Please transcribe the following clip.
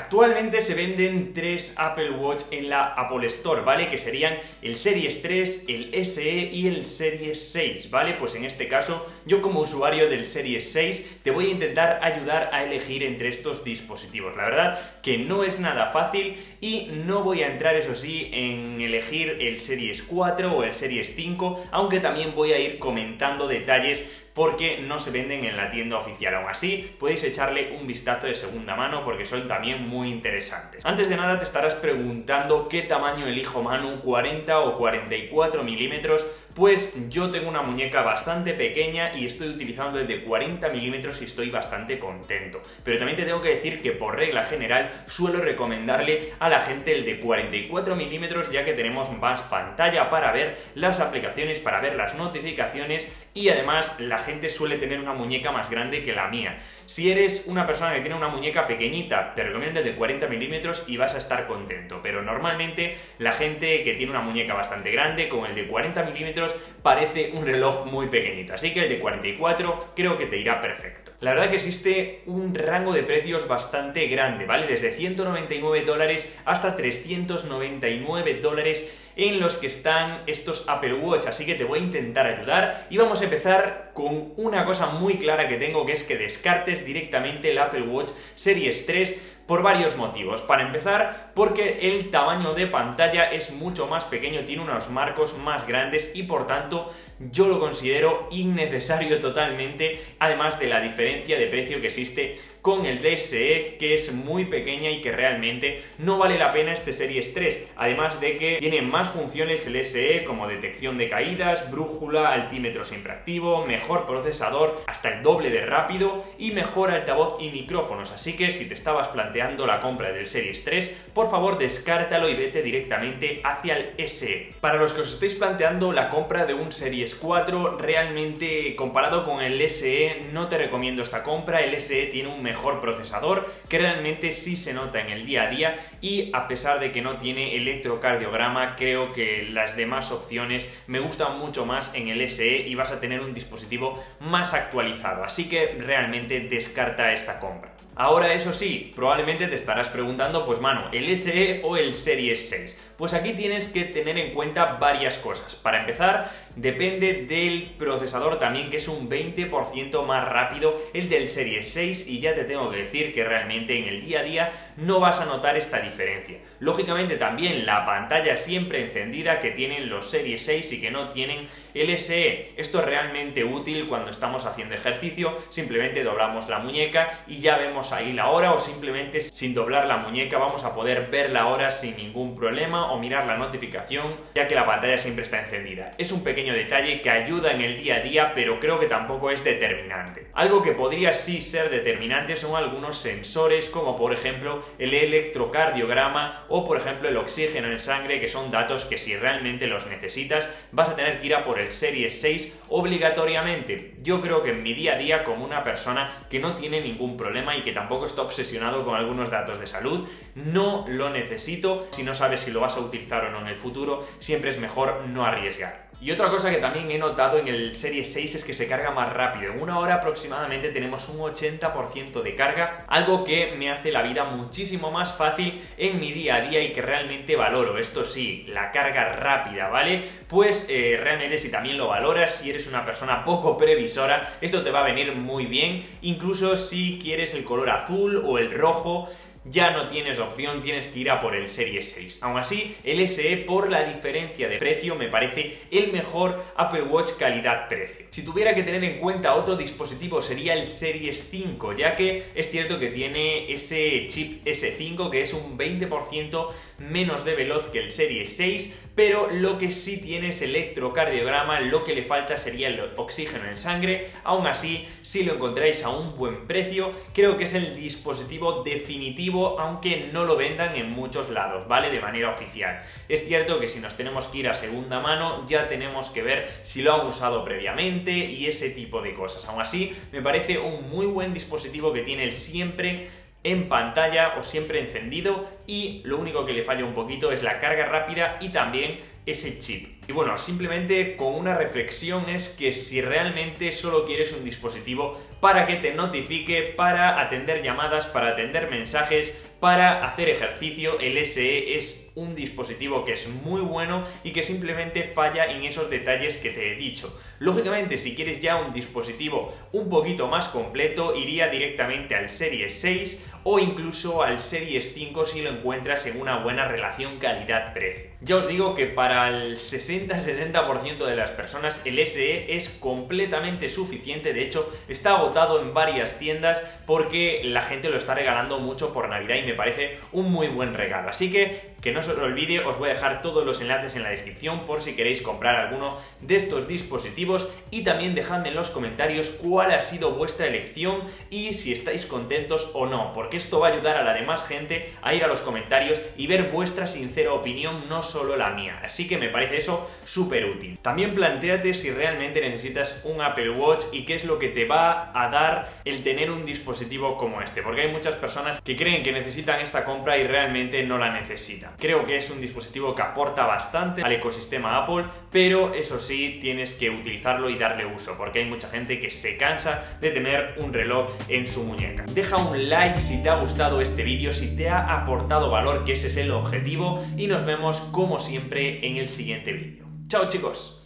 Actualmente se venden tres Apple Watch en la Apple Store, ¿vale? Que serían el Series 3, el SE y el Series 6, ¿vale? Pues en este caso, yo como usuario del Series 6 te voy a intentar ayudar a elegir entre estos dispositivos. La verdad que no es nada fácil y no voy a entrar, eso sí, en elegir el Series 4 o el Series 5, aunque también voy a ir comentando detalles porque no se venden en la tienda oficial. Aún así, podéis echarle un vistazo de segunda mano porque son también muy interesantes. Antes de nada te estarás preguntando qué tamaño elijo Manu, 40 o 44 milímetros, pues yo tengo una muñeca bastante pequeña y estoy utilizando el de 40 milímetros y estoy bastante contento. Pero también te tengo que decir que por regla general suelo recomendarle a la gente el de 44 milímetros ya que tenemos más pantalla para ver las aplicaciones, para ver las notificaciones y además la gente suele tener una muñeca más grande que la mía. Si eres una persona que tiene una muñeca pequeñita, te recomiendo el de 40 milímetros y vas a estar contento. Pero normalmente la gente que tiene una muñeca bastante grande, con el de 40 milímetros, parece un reloj muy pequeñito. Así que el de 44 creo que te irá perfecto. La verdad que existe un rango de precios bastante grande, ¿vale? Desde 199 dólares hasta 399 dólares en los que están estos Apple Watch, así que te voy a intentar ayudar y vamos a empezar con una cosa muy clara que tengo que es que descartes directamente el Apple Watch Series 3 por varios motivos. Para empezar, porque el tamaño de pantalla es mucho más pequeño, tiene unos marcos más grandes y por tanto yo lo considero innecesario totalmente, además de la diferencia de precio que existe con el DSE, que es muy pequeña y que realmente no vale la pena este Series 3, además de que tiene más funciones el SE como detección de caídas, brújula, altímetro siempre activo, mejor procesador, hasta el doble de rápido y mejor altavoz y micrófonos, así que si te estabas planteando la compra del Series 3, por favor descártalo y vete directamente hacia el SE. Para los que os estéis planteando la compra de un Series 4, realmente comparado con el SE no te recomiendo esta compra, el SE tiene un mejor procesador que realmente sí se nota en el día a día y a pesar de que no tiene electrocardiograma, creo que las demás opciones me gustan mucho más en el SE y vas a tener un dispositivo más actualizado, así que realmente descarta esta compra. Ahora, eso sí, probablemente te estarás preguntando, pues mano, ¿el SE o el Series 6? Pues aquí tienes que tener en cuenta varias cosas. Para empezar, depende del procesador también, que es un 20% más rápido el del Series 6 y ya te tengo que decir que realmente en el día a día no vas a notar esta diferencia. Lógicamente también la pantalla siempre encendida que tienen los Series 6 y que no tienen el SE. Esto es realmente útil cuando estamos haciendo ejercicio, simplemente doblamos la muñeca y ya vemos ahí la hora o simplemente sin doblar la muñeca vamos a poder ver la hora sin ningún problema o mirar la notificación, ya que la pantalla siempre está encendida. Es un pequeño detalle que ayuda en el día a día, pero creo que tampoco es determinante. Algo que podría sí ser determinante son algunos sensores, como por ejemplo el electrocardiograma o por ejemplo el oxígeno en sangre, que son datos que si realmente los necesitas vas a tener que ir a por el Series 6 obligatoriamente. Yo creo que en mi día a día, como una persona que no tiene ningún problema y que tampoco está obsesionado con algunos datos de salud, no lo necesito. Si no sabes si lo vas a utilizar o no en el futuro, siempre es mejor no arriesgar. Y otra cosa que también he notado en el Serie 6 es que se carga más rápido. En una hora aproximadamente tenemos un 80% de carga, algo que me hace la vida muchísimo más fácil en mi día a día y que realmente valoro. Esto sí, la carga rápida, ¿vale? Pues eh, realmente si también lo valoras, si eres una persona poco previsora, esto te va a venir muy bien, incluso si quieres el color azul o el rojo ya no tienes opción, tienes que ir a por el Series 6. Aún así, el SE por la diferencia de precio me parece el mejor Apple Watch calidad-precio. Si tuviera que tener en cuenta otro dispositivo sería el Series 5, ya que es cierto que tiene ese chip S5 que es un 20% menos de veloz que el Series 6, pero lo que sí tiene es electrocardiograma, lo que le falta sería el oxígeno en sangre. Aún así, si lo encontráis a un buen precio, creo que es el dispositivo definitivo, aunque no lo vendan en muchos lados, ¿vale? De manera oficial. Es cierto que si nos tenemos que ir a segunda mano, ya tenemos que ver si lo han usado previamente y ese tipo de cosas. Aún así, me parece un muy buen dispositivo que tiene el siempre en pantalla o siempre encendido y lo único que le falla un poquito es la carga rápida y también ese chip. Y bueno, simplemente con una reflexión es que si realmente solo quieres un dispositivo para que te notifique, para atender llamadas, para atender mensajes, para hacer ejercicio el SE es un dispositivo que es muy bueno y que simplemente falla en esos detalles que te he dicho. Lógicamente, si quieres ya un dispositivo un poquito más completo, iría directamente al Series 6 o incluso al Series 5 si lo encuentras en una buena relación calidad-precio. Ya os digo que para el 60-70% de las personas el SE es completamente suficiente, de hecho está agotado en varias tiendas porque la gente lo está regalando mucho por Navidad y me parece un muy buen regalo. Así que que no se os olvide, os voy a dejar todos los enlaces en la descripción por si queréis comprar alguno de estos dispositivos y también dejadme en los comentarios cuál ha sido vuestra elección y si estáis contentos o no, porque esto va a ayudar a la demás gente a ir a los comentarios y ver vuestra sincera opinión, no solo la mía. Así que me parece eso súper útil. También planteate si realmente necesitas un Apple Watch y qué es lo que te va a dar el tener un dispositivo como este, porque hay muchas personas que creen que necesitan esta compra y realmente no la necesitan. Creo que es un dispositivo que aporta bastante al ecosistema Apple, pero eso sí, tienes que utilizarlo y darle uso, porque hay mucha gente que se cansa de tener un reloj en su muñeca. Deja un like si te ha gustado este vídeo, si te ha aportado valor, que ese es el objetivo, y nos vemos como siempre en el siguiente vídeo. ¡Chao chicos!